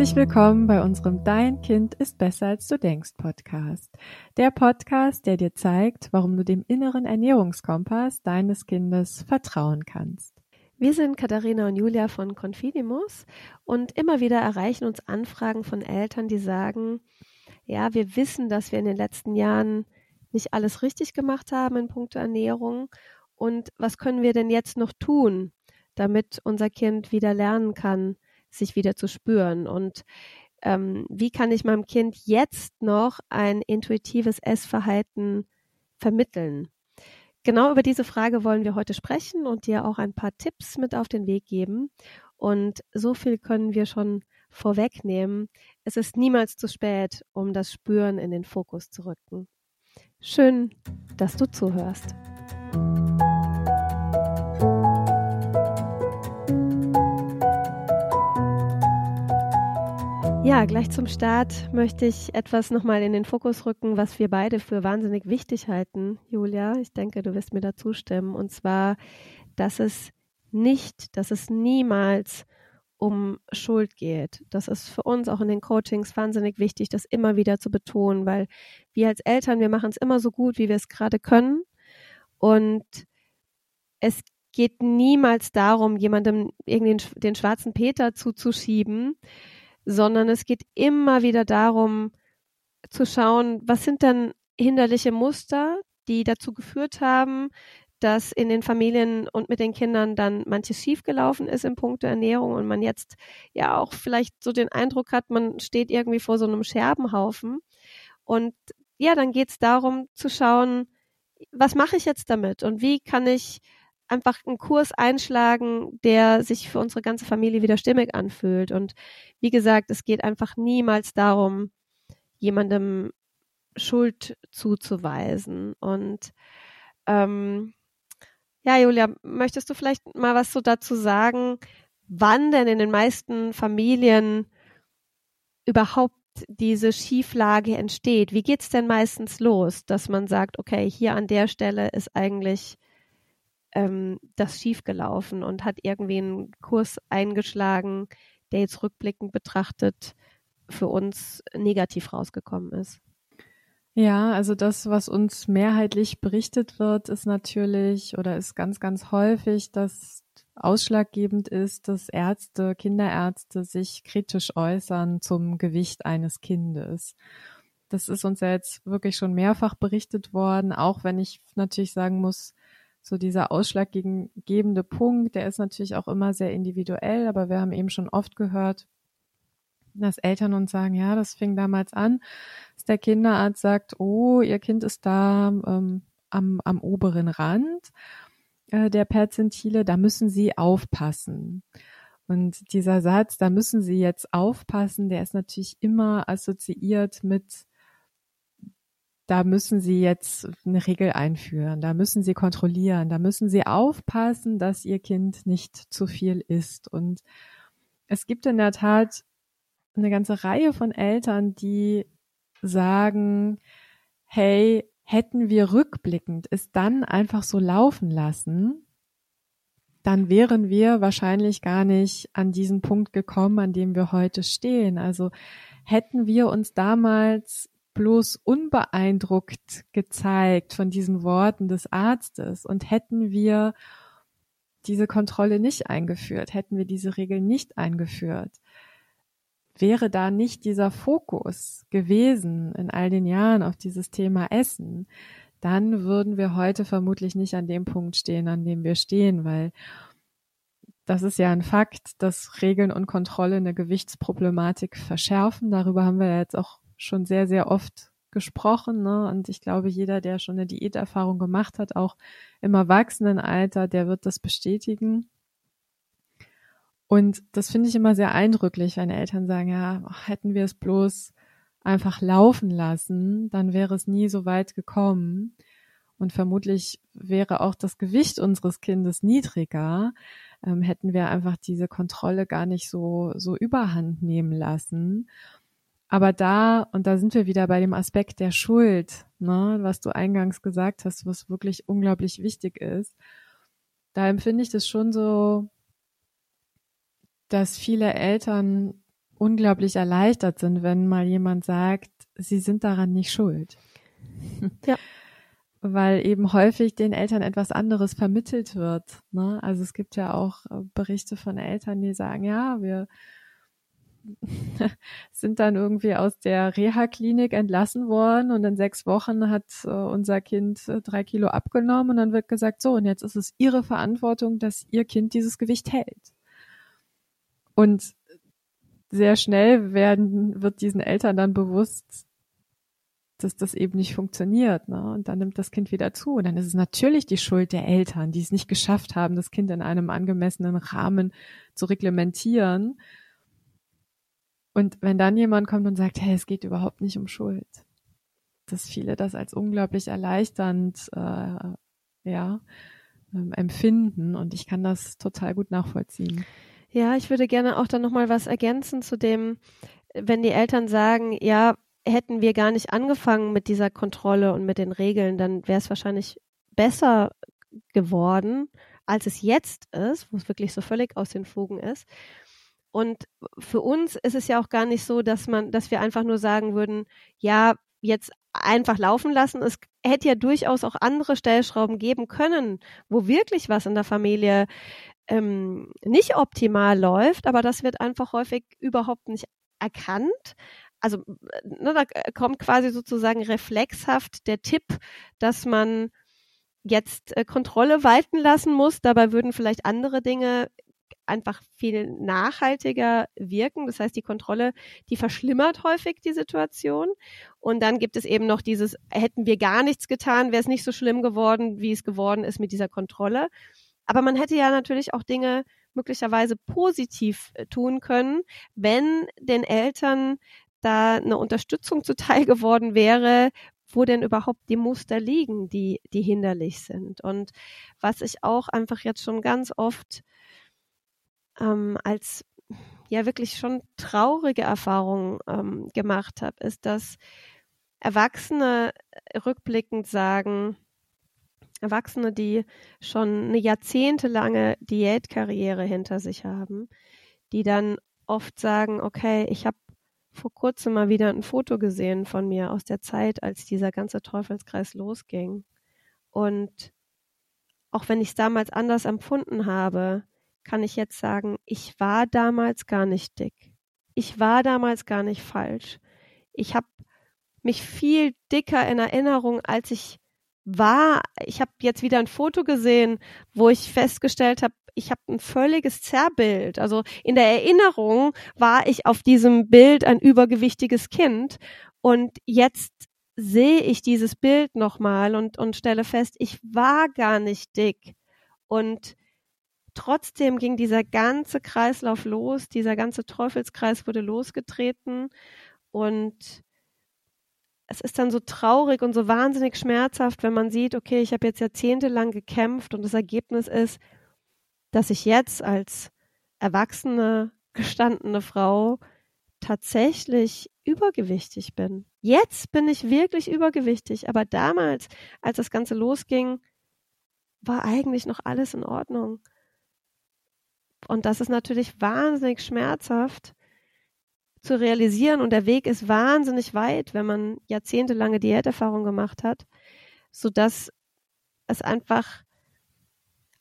Herzlich willkommen bei unserem Dein Kind ist besser als du denkst Podcast. Der Podcast, der dir zeigt, warum du dem inneren Ernährungskompass deines Kindes vertrauen kannst. Wir sind Katharina und Julia von Confidimus und immer wieder erreichen uns Anfragen von Eltern, die sagen, ja, wir wissen, dass wir in den letzten Jahren nicht alles richtig gemacht haben in puncto Ernährung und was können wir denn jetzt noch tun, damit unser Kind wieder lernen kann, sich wieder zu spüren und ähm, wie kann ich meinem Kind jetzt noch ein intuitives Essverhalten vermitteln? Genau über diese Frage wollen wir heute sprechen und dir auch ein paar Tipps mit auf den Weg geben. Und so viel können wir schon vorwegnehmen. Es ist niemals zu spät, um das Spüren in den Fokus zu rücken. Schön, dass du zuhörst. Ja, gleich zum Start möchte ich etwas nochmal in den Fokus rücken, was wir beide für wahnsinnig wichtig halten, Julia. Ich denke, du wirst mir da zustimmen. Und zwar, dass es nicht, dass es niemals um Schuld geht. Das ist für uns auch in den Coachings wahnsinnig wichtig, das immer wieder zu betonen, weil wir als Eltern, wir machen es immer so gut, wie wir es gerade können. Und es geht niemals darum, jemandem irgendwie den schwarzen Peter zuzuschieben, sondern es geht immer wieder darum zu schauen, was sind denn hinderliche Muster, die dazu geführt haben, dass in den Familien und mit den Kindern dann manches schiefgelaufen ist im Punkt der Ernährung und man jetzt ja auch vielleicht so den Eindruck hat, man steht irgendwie vor so einem Scherbenhaufen. Und ja, dann geht es darum zu schauen, was mache ich jetzt damit und wie kann ich einfach einen Kurs einschlagen, der sich für unsere ganze Familie wieder stimmig anfühlt. Und wie gesagt, es geht einfach niemals darum, jemandem Schuld zuzuweisen. Und ähm, ja, Julia, möchtest du vielleicht mal was so dazu sagen, wann denn in den meisten Familien überhaupt diese Schieflage entsteht? Wie geht's denn meistens los, dass man sagt, okay, hier an der Stelle ist eigentlich ähm, das schiefgelaufen und hat irgendwie einen Kurs eingeschlagen, der jetzt rückblickend betrachtet für uns negativ rausgekommen ist. Ja, also das, was uns mehrheitlich berichtet wird, ist natürlich oder ist ganz, ganz häufig, dass ausschlaggebend ist, dass Ärzte, Kinderärzte sich kritisch äußern zum Gewicht eines Kindes. Das ist uns ja jetzt wirklich schon mehrfach berichtet worden, auch wenn ich natürlich sagen muss, so dieser ausschlaggebende Punkt, der ist natürlich auch immer sehr individuell, aber wir haben eben schon oft gehört, dass Eltern uns sagen, ja, das fing damals an, dass der Kinderarzt sagt, oh, ihr Kind ist da ähm, am, am oberen Rand äh, der Perzentile, da müssen Sie aufpassen. Und dieser Satz, da müssen Sie jetzt aufpassen, der ist natürlich immer assoziiert mit da müssen Sie jetzt eine Regel einführen, da müssen Sie kontrollieren, da müssen Sie aufpassen, dass Ihr Kind nicht zu viel isst. Und es gibt in der Tat eine ganze Reihe von Eltern, die sagen, hey, hätten wir rückblickend es dann einfach so laufen lassen, dann wären wir wahrscheinlich gar nicht an diesen Punkt gekommen, an dem wir heute stehen. Also hätten wir uns damals bloß unbeeindruckt gezeigt von diesen Worten des Arztes und hätten wir diese Kontrolle nicht eingeführt, hätten wir diese Regeln nicht eingeführt, wäre da nicht dieser Fokus gewesen in all den Jahren auf dieses Thema Essen, dann würden wir heute vermutlich nicht an dem Punkt stehen, an dem wir stehen, weil das ist ja ein Fakt, dass Regeln und Kontrolle eine Gewichtsproblematik verschärfen. Darüber haben wir jetzt auch schon sehr, sehr oft gesprochen. Ne? Und ich glaube, jeder, der schon eine Diäterfahrung gemacht hat, auch im Erwachsenenalter, der wird das bestätigen. Und das finde ich immer sehr eindrücklich, wenn Eltern sagen, ja, hätten wir es bloß einfach laufen lassen, dann wäre es nie so weit gekommen. Und vermutlich wäre auch das Gewicht unseres Kindes niedriger, ähm, hätten wir einfach diese Kontrolle gar nicht so, so überhand nehmen lassen. Aber da, und da sind wir wieder bei dem Aspekt der Schuld, ne, was du eingangs gesagt hast, was wirklich unglaublich wichtig ist. Da empfinde ich das schon so, dass viele Eltern unglaublich erleichtert sind, wenn mal jemand sagt, sie sind daran nicht schuld. Ja. Weil eben häufig den Eltern etwas anderes vermittelt wird. Ne? Also es gibt ja auch äh, Berichte von Eltern, die sagen, ja, wir sind dann irgendwie aus der Reha-Klinik entlassen worden und in sechs Wochen hat äh, unser Kind äh, drei Kilo abgenommen und dann wird gesagt, so, und jetzt ist es ihre Verantwortung, dass ihr Kind dieses Gewicht hält. Und sehr schnell werden, wird diesen Eltern dann bewusst, dass das eben nicht funktioniert. Ne? Und dann nimmt das Kind wieder zu. Und dann ist es natürlich die Schuld der Eltern, die es nicht geschafft haben, das Kind in einem angemessenen Rahmen zu reglementieren. Und wenn dann jemand kommt und sagt, hey, es geht überhaupt nicht um Schuld, dass viele das als unglaublich erleichternd äh, ja, ähm, empfinden. Und ich kann das total gut nachvollziehen. Ja, ich würde gerne auch dann nochmal was ergänzen zu dem, wenn die Eltern sagen, ja, hätten wir gar nicht angefangen mit dieser Kontrolle und mit den Regeln, dann wäre es wahrscheinlich besser geworden, als es jetzt ist, wo es wirklich so völlig aus den Fugen ist. Und für uns ist es ja auch gar nicht so, dass man, dass wir einfach nur sagen würden, ja, jetzt einfach laufen lassen. Es hätte ja durchaus auch andere Stellschrauben geben können, wo wirklich was in der Familie ähm, nicht optimal läuft, aber das wird einfach häufig überhaupt nicht erkannt. Also ne, da kommt quasi sozusagen reflexhaft der Tipp, dass man jetzt äh, Kontrolle walten lassen muss. Dabei würden vielleicht andere Dinge einfach viel nachhaltiger wirken. Das heißt, die Kontrolle, die verschlimmert häufig die Situation. Und dann gibt es eben noch dieses, hätten wir gar nichts getan, wäre es nicht so schlimm geworden, wie es geworden ist mit dieser Kontrolle. Aber man hätte ja natürlich auch Dinge möglicherweise positiv äh, tun können, wenn den Eltern da eine Unterstützung zuteil geworden wäre, wo denn überhaupt die Muster liegen, die, die hinderlich sind. Und was ich auch einfach jetzt schon ganz oft ähm, als ja wirklich schon traurige Erfahrung ähm, gemacht habe, ist, dass Erwachsene rückblickend sagen, Erwachsene, die schon eine jahrzehntelange Diätkarriere hinter sich haben, die dann oft sagen, okay, ich habe vor kurzem mal wieder ein Foto gesehen von mir aus der Zeit, als dieser ganze Teufelskreis losging. Und auch wenn ich es damals anders empfunden habe, kann ich jetzt sagen, ich war damals gar nicht dick. Ich war damals gar nicht falsch. Ich habe mich viel dicker in Erinnerung, als ich war, ich habe jetzt wieder ein Foto gesehen, wo ich festgestellt habe, ich habe ein völliges Zerrbild. Also in der Erinnerung war ich auf diesem Bild ein übergewichtiges Kind und jetzt sehe ich dieses Bild nochmal und, und stelle fest, ich war gar nicht dick. Und trotzdem ging dieser ganze Kreislauf los, dieser ganze Teufelskreis wurde losgetreten und es ist dann so traurig und so wahnsinnig schmerzhaft, wenn man sieht, okay, ich habe jetzt jahrzehntelang gekämpft und das Ergebnis ist, dass ich jetzt als erwachsene, gestandene Frau tatsächlich übergewichtig bin. Jetzt bin ich wirklich übergewichtig, aber damals, als das Ganze losging, war eigentlich noch alles in Ordnung. Und das ist natürlich wahnsinnig schmerzhaft, zu realisieren und der Weg ist wahnsinnig weit, wenn man jahrzehntelange Diäterfahrung gemacht hat, so dass es einfach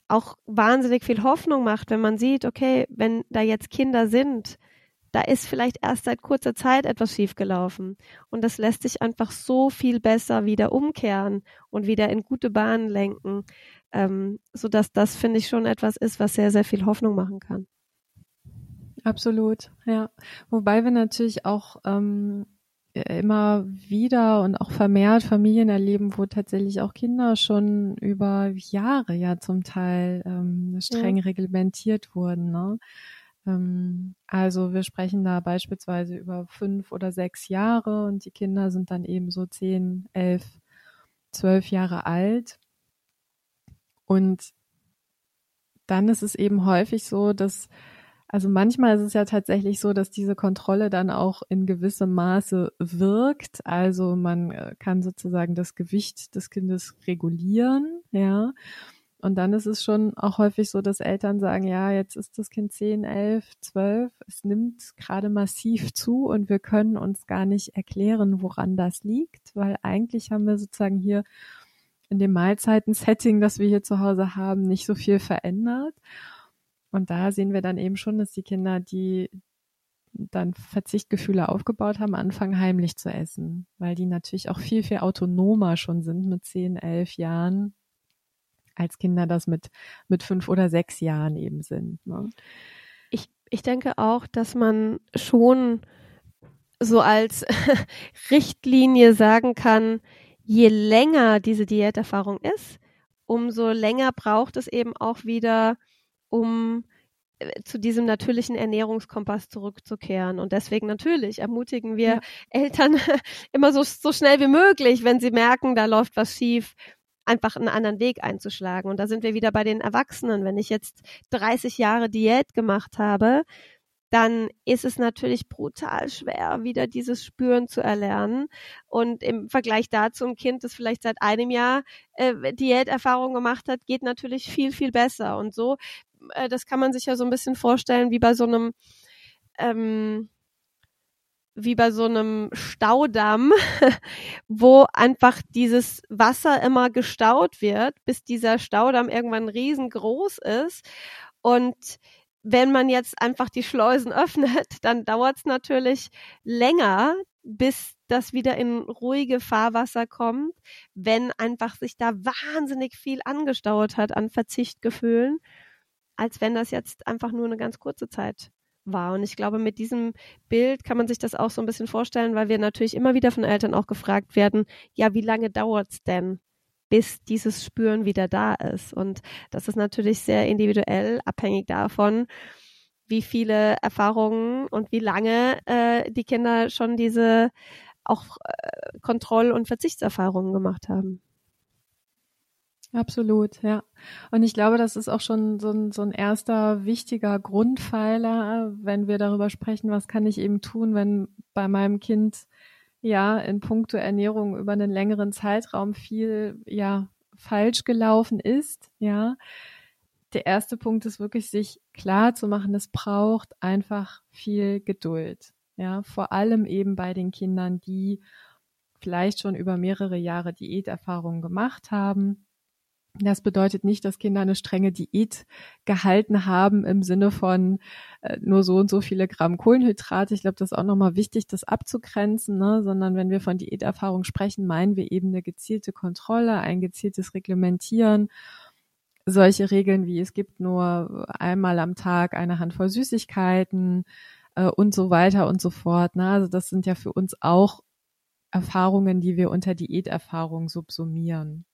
auch wahnsinnig viel Hoffnung macht, wenn man sieht, okay, wenn da jetzt Kinder sind, da ist vielleicht erst seit kurzer Zeit etwas schiefgelaufen. Und das lässt sich einfach so viel besser wieder umkehren und wieder in gute Bahnen lenken, ähm, so dass das, finde ich, schon etwas ist, was sehr, sehr viel Hoffnung machen kann. Absolut, ja. Wobei wir natürlich auch ähm, immer wieder und auch vermehrt Familien erleben, wo tatsächlich auch Kinder schon über Jahre ja zum Teil ähm, streng ja. reglementiert wurden. Ne? Ähm, also wir sprechen da beispielsweise über fünf oder sechs Jahre und die Kinder sind dann eben so zehn, elf, zwölf Jahre alt. Und dann ist es eben häufig so, dass also manchmal ist es ja tatsächlich so, dass diese Kontrolle dann auch in gewissem Maße wirkt. Also man äh, kann sozusagen das Gewicht des Kindes regulieren, ja. Und dann ist es schon auch häufig so, dass Eltern sagen, ja, jetzt ist das Kind 10, 11, 12, es nimmt gerade massiv zu und wir können uns gar nicht erklären, woran das liegt, weil eigentlich haben wir sozusagen hier in dem Mahlzeiten-Setting, das wir hier zu Hause haben, nicht so viel verändert. Und da sehen wir dann eben schon, dass die Kinder, die dann Verzichtgefühle aufgebaut haben, anfangen heimlich zu essen, weil die natürlich auch viel, viel autonomer schon sind mit 10, 11 Jahren als Kinder das mit, mit fünf oder sechs Jahren eben sind. Ne? Ich, ich denke auch, dass man schon so als Richtlinie sagen kann, je länger diese Diäterfahrung ist, umso länger braucht es eben auch wieder, um äh, zu diesem natürlichen Ernährungskompass zurückzukehren. Und deswegen natürlich ermutigen wir ja. Eltern immer so, so schnell wie möglich, wenn sie merken, da läuft was schief, einfach einen anderen Weg einzuschlagen. Und da sind wir wieder bei den Erwachsenen. Wenn ich jetzt 30 Jahre Diät gemacht habe, dann ist es natürlich brutal schwer, wieder dieses Spüren zu erlernen. Und im Vergleich dazu ein Kind, das vielleicht seit einem Jahr äh, Diäterfahrung gemacht hat, geht natürlich viel, viel besser. Und so, äh, das kann man sich ja so ein bisschen vorstellen wie bei so einem ähm, wie bei so einem Staudamm, wo einfach dieses Wasser immer gestaut wird, bis dieser Staudamm irgendwann riesengroß ist. Und wenn man jetzt einfach die Schleusen öffnet, dann dauert es natürlich länger, bis das wieder in ruhige Fahrwasser kommt, wenn einfach sich da wahnsinnig viel angestaut hat an Verzichtgefühlen, als wenn das jetzt einfach nur eine ganz kurze Zeit war. Und ich glaube, mit diesem Bild kann man sich das auch so ein bisschen vorstellen, weil wir natürlich immer wieder von Eltern auch gefragt werden, ja, wie lange dauert es denn, bis dieses Spüren wieder da ist? Und das ist natürlich sehr individuell, abhängig davon, wie viele Erfahrungen und wie lange äh, die Kinder schon diese auch äh, Kontroll- und Verzichtserfahrungen gemacht haben. Absolut, ja. Und ich glaube, das ist auch schon so ein, so ein erster wichtiger Grundpfeiler, wenn wir darüber sprechen, was kann ich eben tun, wenn bei meinem Kind ja in puncto Ernährung über einen längeren Zeitraum viel ja falsch gelaufen ist, ja. Der erste Punkt ist wirklich, sich klar zu machen, es braucht einfach viel Geduld. Ja, vor allem eben bei den Kindern, die vielleicht schon über mehrere Jahre Diäterfahrungen gemacht haben das bedeutet nicht, dass Kinder eine strenge Diät gehalten haben im Sinne von äh, nur so und so viele Gramm Kohlenhydrate. Ich glaube, das ist auch nochmal wichtig, das abzugrenzen, ne? sondern wenn wir von Diäterfahrung sprechen, meinen wir eben eine gezielte Kontrolle, ein gezieltes Reglementieren. Solche Regeln wie es gibt nur einmal am Tag eine Handvoll Süßigkeiten äh, und so weiter und so fort. Ne? Also das sind ja für uns auch Erfahrungen, die wir unter Diäterfahrung subsumieren.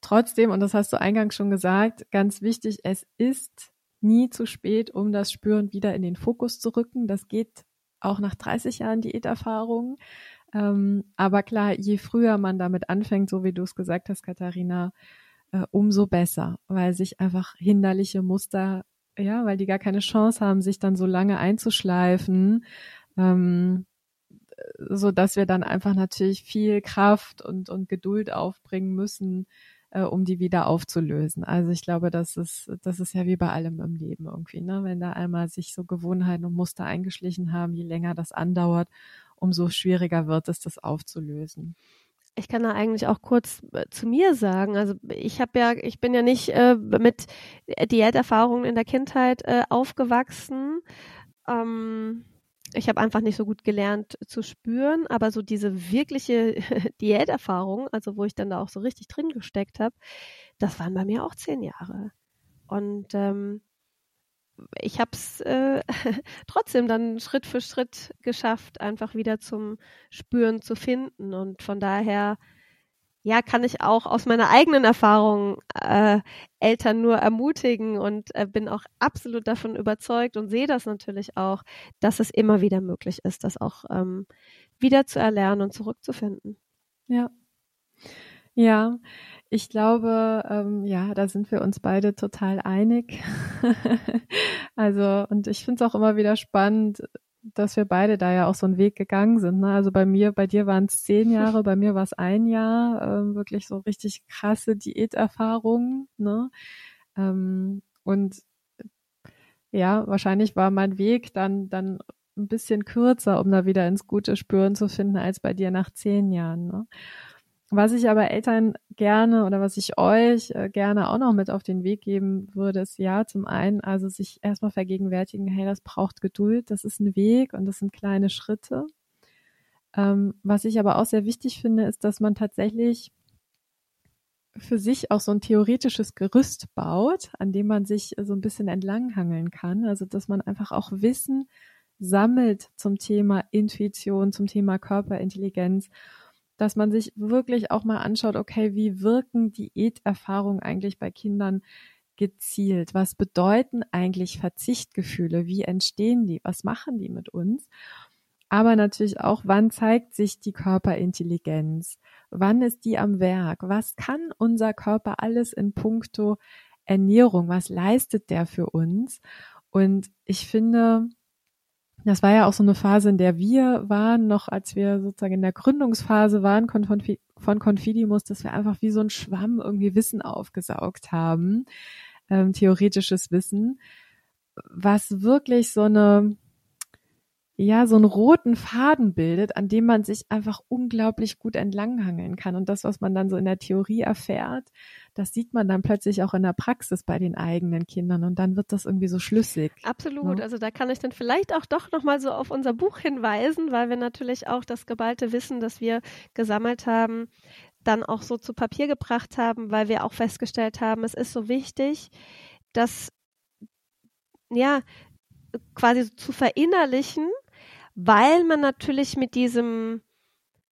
Trotzdem, und das hast du eingangs schon gesagt, ganz wichtig, es ist nie zu spät, um das Spüren wieder in den Fokus zu rücken. Das geht auch nach 30 Jahren Diäterfahrung. Ähm, aber klar, je früher man damit anfängt, so wie du es gesagt hast, Katharina, äh, umso besser, weil sich einfach hinderliche Muster, ja, weil die gar keine Chance haben, sich dann so lange einzuschleifen, ähm, so dass wir dann einfach natürlich viel Kraft und, und Geduld aufbringen müssen, äh, um die wieder aufzulösen. Also ich glaube, das ist, das ist ja wie bei allem im Leben irgendwie, ne? Wenn da einmal sich so Gewohnheiten und Muster eingeschlichen haben, je länger das andauert, umso schwieriger wird es, das aufzulösen. Ich kann da eigentlich auch kurz äh, zu mir sagen. Also ich habe ja, ich bin ja nicht äh, mit Diäterfahrungen in der Kindheit äh, aufgewachsen. Ähm, ich habe einfach nicht so gut gelernt zu spüren, aber so diese wirkliche Diäterfahrung, also wo ich dann da auch so richtig drin gesteckt habe, das waren bei mir auch zehn Jahre. Und ähm, ich habe es äh, trotzdem dann Schritt für Schritt geschafft, einfach wieder zum Spüren zu finden. Und von daher ja, kann ich auch aus meiner eigenen Erfahrung äh, Eltern nur ermutigen und äh, bin auch absolut davon überzeugt und sehe das natürlich auch, dass es immer wieder möglich ist, das auch ähm, wieder zu erlernen und zurückzufinden. Ja. Ja, ich glaube, ähm, ja, da sind wir uns beide total einig. also, und ich finde es auch immer wieder spannend, dass wir beide da ja auch so einen Weg gegangen sind. Ne? Also bei mir, bei dir waren es zehn Jahre, bei mir war es ein Jahr, äh, wirklich so richtig krasse Diäterfahrungen. Ne? Ähm, und ja, wahrscheinlich war mein Weg dann, dann ein bisschen kürzer, um da wieder ins gute Spüren zu finden, als bei dir nach zehn Jahren. Ne? Was ich aber Eltern gerne oder was ich euch äh, gerne auch noch mit auf den Weg geben würde, ist ja zum einen, also sich erstmal vergegenwärtigen, hey, das braucht Geduld, das ist ein Weg und das sind kleine Schritte. Ähm, was ich aber auch sehr wichtig finde, ist, dass man tatsächlich für sich auch so ein theoretisches Gerüst baut, an dem man sich so ein bisschen entlanghangeln kann. Also dass man einfach auch Wissen sammelt zum Thema Intuition, zum Thema Körperintelligenz dass man sich wirklich auch mal anschaut, okay, wie wirken Diäterfahrungen eigentlich bei Kindern gezielt? Was bedeuten eigentlich Verzichtgefühle? Wie entstehen die? Was machen die mit uns? Aber natürlich auch, wann zeigt sich die Körperintelligenz? Wann ist die am Werk? Was kann unser Körper alles in puncto Ernährung? Was leistet der für uns? Und ich finde, das war ja auch so eine Phase, in der wir waren, noch als wir sozusagen in der Gründungsphase waren von Confidimus, dass wir einfach wie so ein Schwamm irgendwie Wissen aufgesaugt haben, ähm, theoretisches Wissen, was wirklich so eine ja, so einen roten Faden bildet, an dem man sich einfach unglaublich gut entlanghangeln kann. Und das, was man dann so in der Theorie erfährt, das sieht man dann plötzlich auch in der Praxis bei den eigenen Kindern und dann wird das irgendwie so schlüssig. Absolut. Ne? Also da kann ich dann vielleicht auch doch nochmal so auf unser Buch hinweisen, weil wir natürlich auch das geballte Wissen, das wir gesammelt haben, dann auch so zu Papier gebracht haben, weil wir auch festgestellt haben, es ist so wichtig, dass ja, quasi zu verinnerlichen, weil man natürlich mit diesem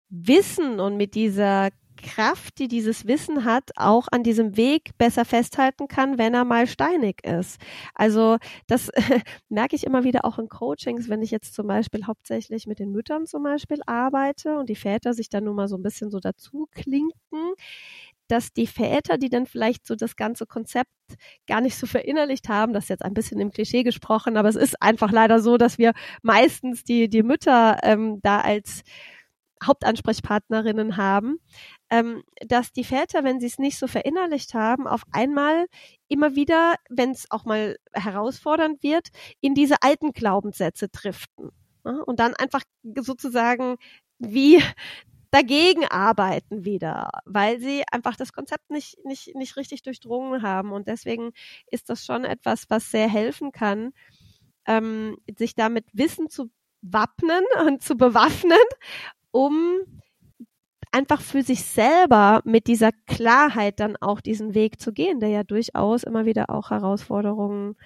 Wissen und mit dieser Kraft, die dieses Wissen hat, auch an diesem Weg besser festhalten kann, wenn er mal steinig ist. Also das merke ich immer wieder auch in Coachings, wenn ich jetzt zum Beispiel hauptsächlich mit den Müttern zum Beispiel arbeite und die Väter sich dann nun mal so ein bisschen so dazu klinken, dass die Väter, die dann vielleicht so das ganze Konzept gar nicht so verinnerlicht haben, das ist jetzt ein bisschen im Klischee gesprochen, aber es ist einfach leider so, dass wir meistens die, die Mütter ähm, da als Hauptansprechpartnerinnen haben, ähm, dass die Väter, wenn sie es nicht so verinnerlicht haben, auf einmal immer wieder, wenn es auch mal herausfordernd wird, in diese alten Glaubenssätze driften. Ja? Und dann einfach sozusagen wie dagegen arbeiten wieder, weil sie einfach das Konzept nicht, nicht, nicht richtig durchdrungen haben. Und deswegen ist das schon etwas, was sehr helfen kann, ähm, sich damit Wissen zu wappnen und zu bewaffnen, um einfach für sich selber mit dieser Klarheit dann auch diesen Weg zu gehen, der ja durchaus immer wieder auch Herausforderungen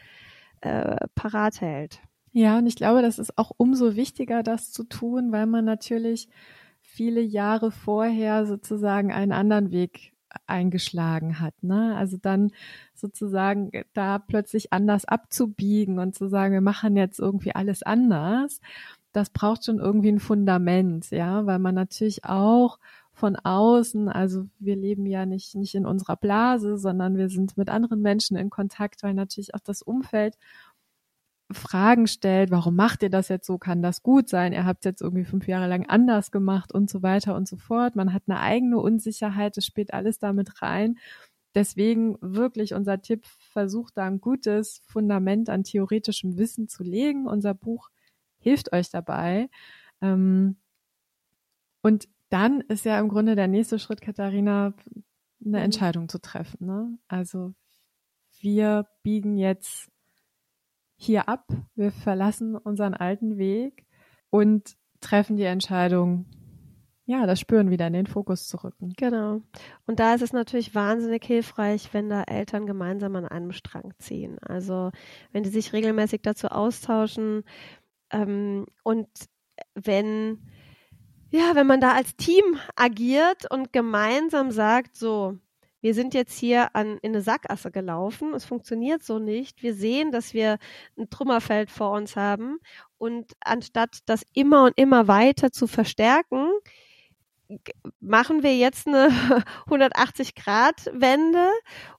äh, parat hält. Ja, und ich glaube, das ist auch umso wichtiger, das zu tun, weil man natürlich viele Jahre vorher sozusagen einen anderen Weg eingeschlagen hat. Ne? Also dann sozusagen da plötzlich anders abzubiegen und zu sagen, wir machen jetzt irgendwie alles anders, das braucht schon irgendwie ein Fundament, ja, weil man natürlich auch von außen, also wir leben ja nicht, nicht in unserer Blase, sondern wir sind mit anderen Menschen in Kontakt, weil natürlich auch das Umfeld Fragen stellt, warum macht ihr das jetzt so, kann das gut sein, ihr habt jetzt irgendwie fünf Jahre lang anders gemacht und so weiter und so fort. Man hat eine eigene Unsicherheit, das spielt alles damit rein. Deswegen wirklich unser Tipp, versucht da ein gutes Fundament an theoretischem Wissen zu legen. Unser Buch hilft euch dabei. Ähm, und dann ist ja im Grunde der nächste Schritt, Katharina, eine mhm. Entscheidung zu treffen. Ne? Also wir biegen jetzt hier ab, wir verlassen unseren alten Weg und treffen die Entscheidung, ja, das Spüren wieder in den Fokus zu rücken. Genau. Und da ist es natürlich wahnsinnig hilfreich, wenn da Eltern gemeinsam an einem Strang ziehen. Also wenn die sich regelmäßig dazu austauschen ähm, und wenn ja, wenn man da als Team agiert und gemeinsam sagt, so, wir sind jetzt hier an, in eine Sackgasse gelaufen, es funktioniert so nicht. Wir sehen, dass wir ein Trümmerfeld vor uns haben und anstatt das immer und immer weiter zu verstärken, machen wir jetzt eine 180 Grad Wende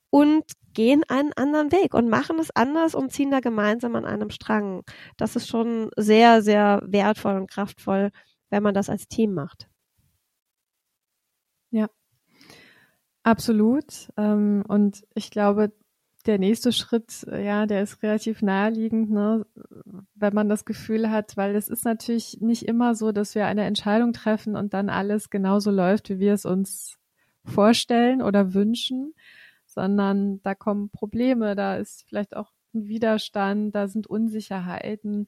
und gehen einen anderen Weg und machen es anders und ziehen da gemeinsam an einem Strang. Das ist schon sehr, sehr wertvoll und kraftvoll, wenn man das als Team macht. Ja, absolut. Ähm, und ich glaube, der nächste Schritt, ja, der ist relativ naheliegend, ne, wenn man das Gefühl hat, weil es ist natürlich nicht immer so, dass wir eine Entscheidung treffen und dann alles genauso läuft, wie wir es uns vorstellen oder wünschen, sondern da kommen Probleme, da ist vielleicht auch ein Widerstand, da sind Unsicherheiten.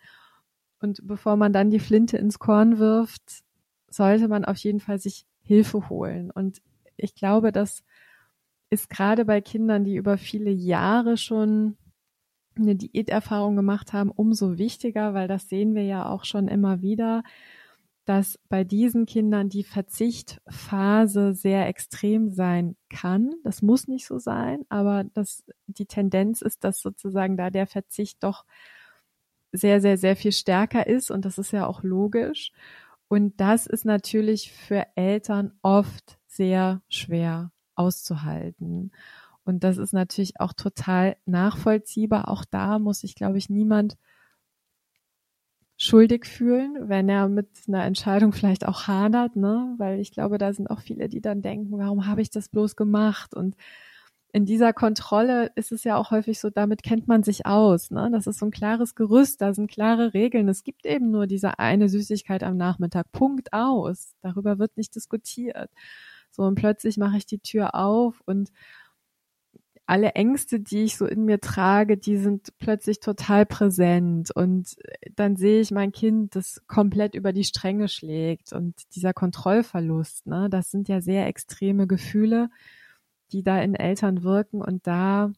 Und bevor man dann die Flinte ins Korn wirft, sollte man auf jeden Fall sich Hilfe holen. Und ich glaube, dass ist gerade bei Kindern, die über viele Jahre schon eine Diäterfahrung gemacht haben, umso wichtiger, weil das sehen wir ja auch schon immer wieder, dass bei diesen Kindern die Verzichtphase sehr extrem sein kann. Das muss nicht so sein, aber das, die Tendenz ist, dass sozusagen da der Verzicht doch sehr, sehr, sehr viel stärker ist und das ist ja auch logisch. Und das ist natürlich für Eltern oft sehr schwer auszuhalten. Und das ist natürlich auch total nachvollziehbar. Auch da muss sich, glaube ich, niemand schuldig fühlen, wenn er mit einer Entscheidung vielleicht auch hadert, ne? Weil ich glaube, da sind auch viele, die dann denken, warum habe ich das bloß gemacht? Und in dieser Kontrolle ist es ja auch häufig so, damit kennt man sich aus. Ne? Das ist so ein klares Gerüst, da sind klare Regeln. Es gibt eben nur diese eine Süßigkeit am Nachmittag. Punkt aus. Darüber wird nicht diskutiert. So und plötzlich mache ich die Tür auf und alle Ängste, die ich so in mir trage, die sind plötzlich total präsent und dann sehe ich mein Kind, das komplett über die Stränge schlägt und dieser Kontrollverlust, ne, das sind ja sehr extreme Gefühle, die da in Eltern wirken und da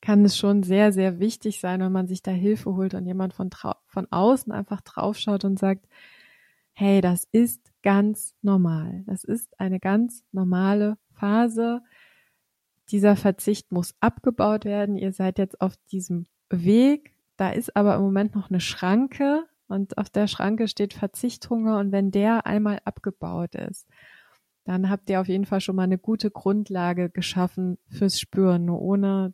kann es schon sehr, sehr wichtig sein, wenn man sich da Hilfe holt und jemand von, von außen einfach draufschaut und sagt, hey, das ist ganz normal. Das ist eine ganz normale Phase. Dieser Verzicht muss abgebaut werden. Ihr seid jetzt auf diesem Weg. Da ist aber im Moment noch eine Schranke und auf der Schranke steht Verzichthunger und wenn der einmal abgebaut ist, dann habt ihr auf jeden Fall schon mal eine gute Grundlage geschaffen fürs Spüren. Nur ohne,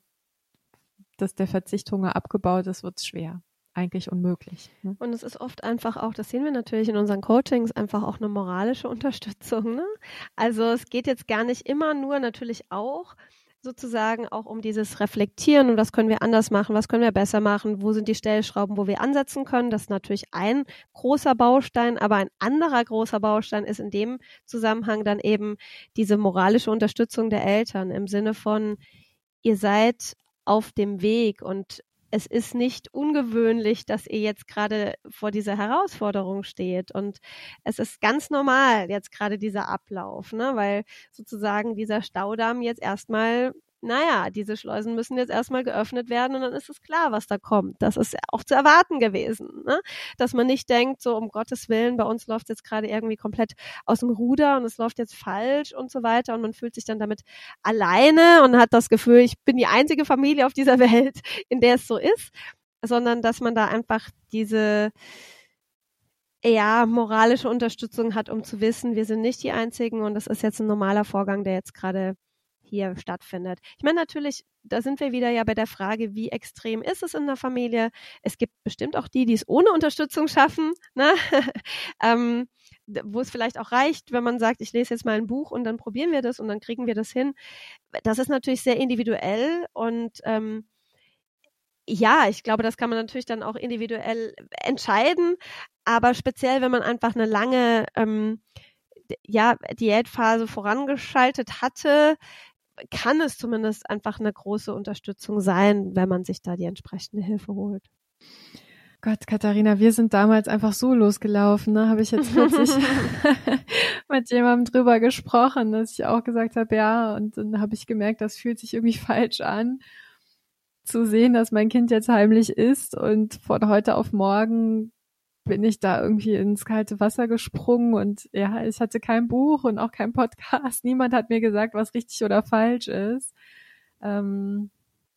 dass der Verzichthunger abgebaut ist, wird es schwer eigentlich unmöglich. Ne? Und es ist oft einfach auch, das sehen wir natürlich in unseren Coachings, einfach auch eine moralische Unterstützung. Ne? Also es geht jetzt gar nicht immer nur natürlich auch sozusagen auch um dieses Reflektieren und was können wir anders machen, was können wir besser machen, wo sind die Stellschrauben, wo wir ansetzen können. Das ist natürlich ein großer Baustein, aber ein anderer großer Baustein ist in dem Zusammenhang dann eben diese moralische Unterstützung der Eltern im Sinne von, ihr seid auf dem Weg und es ist nicht ungewöhnlich, dass ihr jetzt gerade vor dieser Herausforderung steht. Und es ist ganz normal jetzt gerade dieser Ablauf, ne? weil sozusagen dieser Staudamm jetzt erstmal naja, diese Schleusen müssen jetzt erstmal geöffnet werden und dann ist es klar, was da kommt. Das ist auch zu erwarten gewesen, ne? dass man nicht denkt, so um Gottes Willen, bei uns läuft jetzt gerade irgendwie komplett aus dem Ruder und es läuft jetzt falsch und so weiter und man fühlt sich dann damit alleine und hat das Gefühl, ich bin die einzige Familie auf dieser Welt, in der es so ist, sondern dass man da einfach diese ja, moralische Unterstützung hat, um zu wissen, wir sind nicht die Einzigen und das ist jetzt ein normaler Vorgang, der jetzt gerade hier stattfindet. Ich meine natürlich, da sind wir wieder ja bei der Frage, wie extrem ist es in der Familie? Es gibt bestimmt auch die, die es ohne Unterstützung schaffen, ne? ähm, wo es vielleicht auch reicht, wenn man sagt, ich lese jetzt mal ein Buch und dann probieren wir das und dann kriegen wir das hin. Das ist natürlich sehr individuell und ähm, ja, ich glaube, das kann man natürlich dann auch individuell entscheiden, aber speziell, wenn man einfach eine lange ähm, ja, Diätphase vorangeschaltet hatte, kann es zumindest einfach eine große Unterstützung sein, wenn man sich da die entsprechende Hilfe holt. Gott, Katharina, wir sind damals einfach so losgelaufen, ne? Habe ich jetzt plötzlich mit jemandem drüber gesprochen, dass ich auch gesagt habe, ja, und dann habe ich gemerkt, das fühlt sich irgendwie falsch an, zu sehen, dass mein Kind jetzt heimlich ist und von heute auf morgen bin ich da irgendwie ins kalte Wasser gesprungen und ja, ich hatte kein Buch und auch kein Podcast. Niemand hat mir gesagt, was richtig oder falsch ist. Ähm,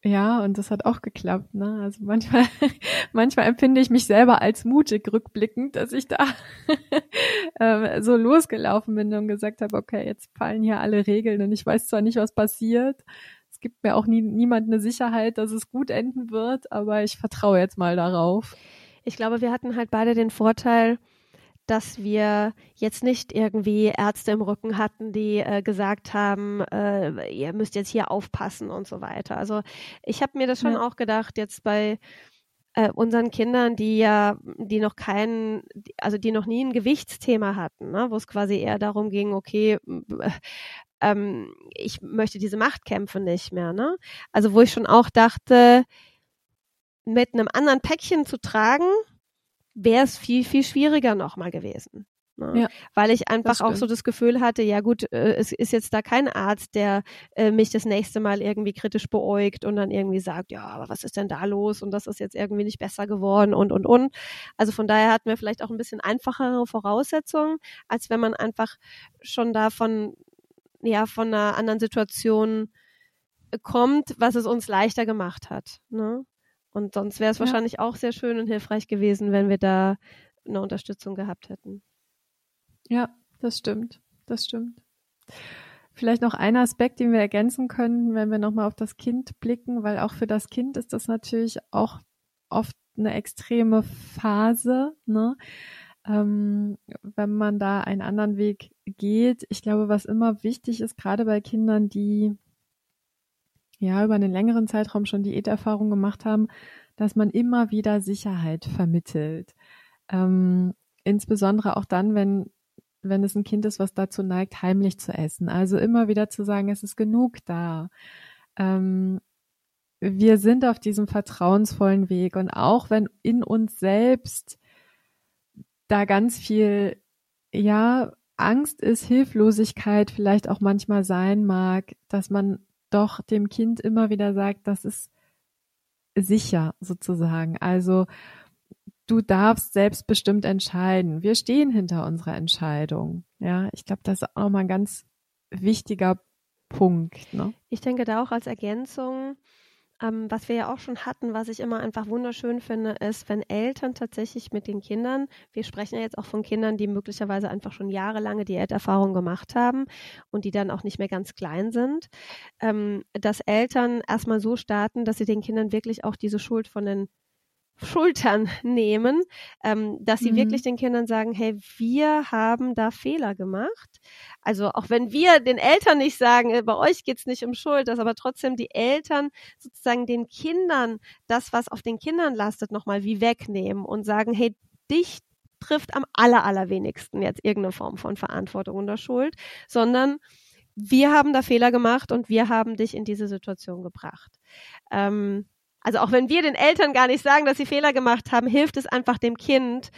ja, und das hat auch geklappt. Ne? Also manchmal, manchmal empfinde ich mich selber als mutig rückblickend, dass ich da ähm, so losgelaufen bin und gesagt habe, okay, jetzt fallen hier alle Regeln und ich weiß zwar nicht, was passiert. Es gibt mir auch nie, niemand eine Sicherheit, dass es gut enden wird, aber ich vertraue jetzt mal darauf. Ich glaube, wir hatten halt beide den Vorteil, dass wir jetzt nicht irgendwie Ärzte im Rücken hatten, die äh, gesagt haben, äh, ihr müsst jetzt hier aufpassen und so weiter. Also ich habe mir das schon ja. auch gedacht, jetzt bei äh, unseren Kindern, die ja, die noch keinen, also die noch nie ein Gewichtsthema hatten, ne, wo es quasi eher darum ging, okay, ähm, ich möchte diese Machtkämpfe nicht mehr, ne? Also wo ich schon auch dachte, mit einem anderen Päckchen zu tragen, wäre es viel, viel schwieriger nochmal gewesen. Ne? Ja, Weil ich einfach auch so das Gefühl hatte, ja gut, äh, es ist jetzt da kein Arzt, der äh, mich das nächste Mal irgendwie kritisch beäugt und dann irgendwie sagt, ja, aber was ist denn da los und das ist jetzt irgendwie nicht besser geworden und und und. Also von daher hatten wir vielleicht auch ein bisschen einfachere Voraussetzungen, als wenn man einfach schon da von, ja, von einer anderen Situation kommt, was es uns leichter gemacht hat. Ne? Und sonst wäre es ja. wahrscheinlich auch sehr schön und hilfreich gewesen, wenn wir da eine Unterstützung gehabt hätten. Ja, das stimmt. Das stimmt. Vielleicht noch ein Aspekt, den wir ergänzen können, wenn wir nochmal auf das Kind blicken, weil auch für das Kind ist das natürlich auch oft eine extreme Phase, ne? Ähm, wenn man da einen anderen Weg geht. Ich glaube, was immer wichtig ist, gerade bei Kindern, die ja über einen längeren Zeitraum schon Diäterfahrung gemacht haben, dass man immer wieder Sicherheit vermittelt. Ähm, insbesondere auch dann, wenn wenn es ein Kind ist, was dazu neigt, heimlich zu essen. Also immer wieder zu sagen, es ist genug da. Ähm, wir sind auf diesem vertrauensvollen Weg und auch wenn in uns selbst da ganz viel, ja, Angst ist, Hilflosigkeit vielleicht auch manchmal sein mag, dass man doch dem Kind immer wieder sagt, das ist sicher sozusagen. Also du darfst selbstbestimmt entscheiden. Wir stehen hinter unserer Entscheidung. Ja, ich glaube, das ist auch nochmal ein ganz wichtiger Punkt. Ne? Ich denke da auch als Ergänzung, ähm, was wir ja auch schon hatten, was ich immer einfach wunderschön finde, ist, wenn Eltern tatsächlich mit den Kindern, wir sprechen ja jetzt auch von Kindern, die möglicherweise einfach schon jahrelange Diäterfahrung gemacht haben und die dann auch nicht mehr ganz klein sind, ähm, dass Eltern erstmal so starten, dass sie den Kindern wirklich auch diese Schuld von den Schultern nehmen, ähm, dass sie mhm. wirklich den Kindern sagen, hey, wir haben da Fehler gemacht. Also auch wenn wir den Eltern nicht sagen, äh, bei euch geht's nicht um Schuld, dass aber trotzdem die Eltern sozusagen den Kindern das, was auf den Kindern lastet, nochmal wie wegnehmen und sagen, hey, dich trifft am aller, allerwenigsten jetzt irgendeine Form von Verantwortung oder Schuld, sondern wir haben da Fehler gemacht und wir haben dich in diese Situation gebracht. Ähm, also auch wenn wir den Eltern gar nicht sagen, dass sie Fehler gemacht haben, hilft es einfach dem Kind,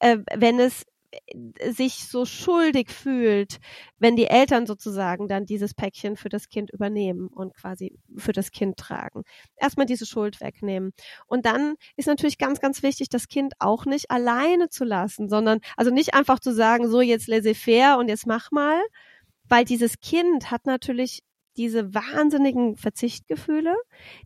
äh, wenn es äh, sich so schuldig fühlt, wenn die Eltern sozusagen dann dieses Päckchen für das Kind übernehmen und quasi für das Kind tragen. Erstmal diese Schuld wegnehmen. Und dann ist natürlich ganz, ganz wichtig, das Kind auch nicht alleine zu lassen, sondern also nicht einfach zu sagen, so jetzt laissez-faire und jetzt mach mal, weil dieses Kind hat natürlich diese wahnsinnigen Verzichtgefühle,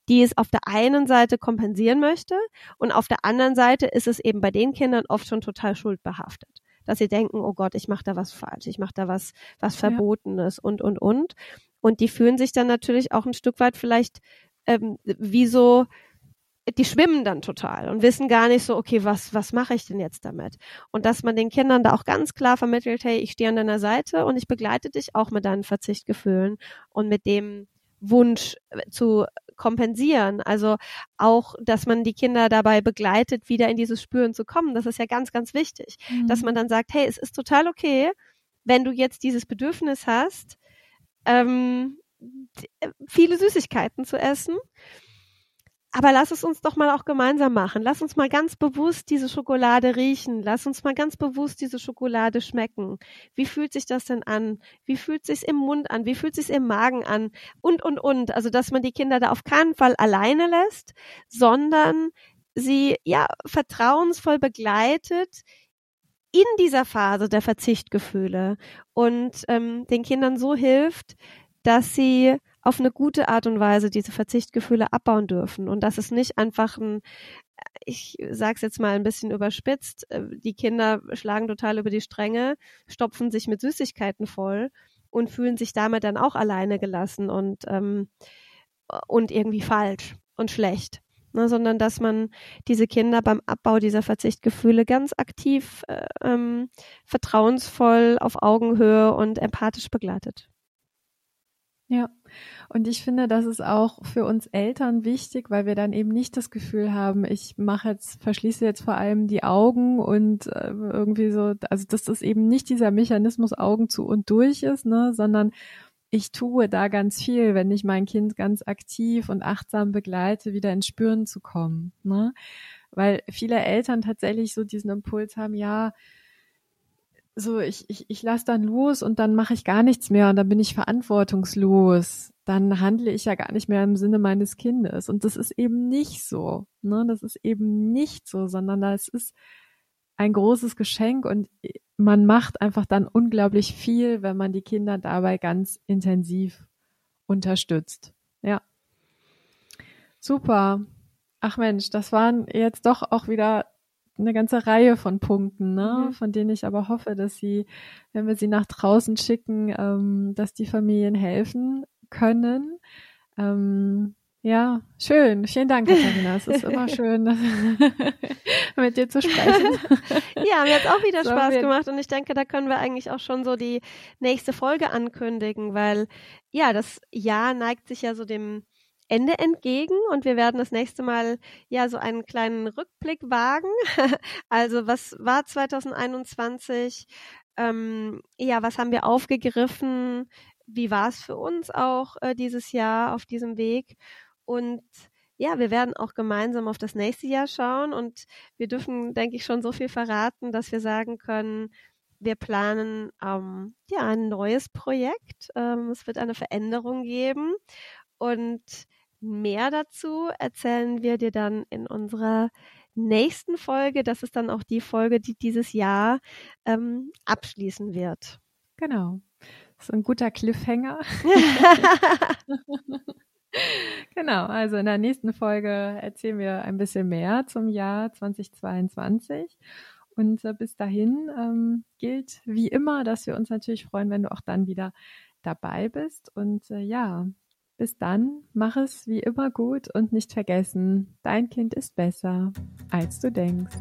die es auf der einen Seite kompensieren möchte und auf der anderen Seite ist es eben bei den Kindern oft schon total schuldbehaftet, dass sie denken, oh Gott, ich mache da was falsch, ich mache da was was verbotenes ja. und und und und die fühlen sich dann natürlich auch ein Stück weit vielleicht ähm, wie so die schwimmen dann total und wissen gar nicht so, okay, was, was mache ich denn jetzt damit? Und dass man den Kindern da auch ganz klar vermittelt, hey, ich stehe an deiner Seite und ich begleite dich auch mit deinen Verzichtgefühlen und mit dem Wunsch äh, zu kompensieren. Also auch, dass man die Kinder dabei begleitet, wieder in dieses Spüren zu kommen. Das ist ja ganz, ganz wichtig. Mhm. Dass man dann sagt, hey, es ist total okay, wenn du jetzt dieses Bedürfnis hast, ähm, äh, viele Süßigkeiten zu essen aber lass es uns doch mal auch gemeinsam machen. Lass uns mal ganz bewusst diese Schokolade riechen. Lass uns mal ganz bewusst diese Schokolade schmecken. Wie fühlt sich das denn an? Wie fühlt sich's im Mund an? Wie fühlt sich's im Magen an? Und, und, und. Also, dass man die Kinder da auf keinen Fall alleine lässt, sondern sie, ja, vertrauensvoll begleitet in dieser Phase der Verzichtgefühle und ähm, den Kindern so hilft, dass sie auf eine gute Art und Weise diese Verzichtgefühle abbauen dürfen und dass es nicht einfach ein ich sage es jetzt mal ein bisschen überspitzt, äh, die Kinder schlagen total über die Stränge, stopfen sich mit Süßigkeiten voll und fühlen sich damit dann auch alleine gelassen und ähm, und irgendwie falsch und schlecht. Ne, sondern dass man diese Kinder beim Abbau dieser Verzichtgefühle ganz aktiv, äh, ähm, vertrauensvoll, auf Augenhöhe und empathisch begleitet. Ja, und ich finde, das ist auch für uns Eltern wichtig, weil wir dann eben nicht das Gefühl haben, ich mache jetzt, verschließe jetzt vor allem die Augen und äh, irgendwie so, also dass das eben nicht dieser Mechanismus Augen zu und durch ist, ne, sondern ich tue da ganz viel, wenn ich mein Kind ganz aktiv und achtsam begleite, wieder ins Spüren zu kommen, ne? Weil viele Eltern tatsächlich so diesen Impuls haben, ja, so ich, ich, ich lasse dann los und dann mache ich gar nichts mehr und dann bin ich verantwortungslos. Dann handle ich ja gar nicht mehr im Sinne meines Kindes. Und das ist eben nicht so. Ne? Das ist eben nicht so, sondern das ist ein großes Geschenk und man macht einfach dann unglaublich viel, wenn man die Kinder dabei ganz intensiv unterstützt. Ja. Super. Ach Mensch, das waren jetzt doch auch wieder eine ganze Reihe von Punkten, ne? Mhm. von denen ich aber hoffe, dass sie, wenn wir sie nach draußen schicken, ähm, dass die Familien helfen können. Ähm, ja, schön. Vielen Dank, Katharina. Es ist immer schön, mit dir zu sprechen. Ja, mir hat auch wieder so, Spaß gemacht und ich denke, da können wir eigentlich auch schon so die nächste Folge ankündigen, weil ja, das Jahr neigt sich ja so dem Ende entgegen und wir werden das nächste Mal ja so einen kleinen Rückblick wagen. also was war 2021? Ähm, ja, was haben wir aufgegriffen? Wie war es für uns auch äh, dieses Jahr auf diesem Weg? Und ja, wir werden auch gemeinsam auf das nächste Jahr schauen und wir dürfen, denke ich, schon so viel verraten, dass wir sagen können, wir planen ähm, ja ein neues Projekt. Ähm, es wird eine Veränderung geben und mehr dazu erzählen wir dir dann in unserer nächsten Folge. Das ist dann auch die Folge, die dieses Jahr ähm, abschließen wird. Genau. Das ist ein guter Cliffhanger. genau, also in der nächsten Folge erzählen wir ein bisschen mehr zum Jahr 2022. Und äh, bis dahin ähm, gilt wie immer, dass wir uns natürlich freuen, wenn du auch dann wieder dabei bist. Und äh, ja, bis dann, mach es wie immer gut und nicht vergessen, dein Kind ist besser, als du denkst.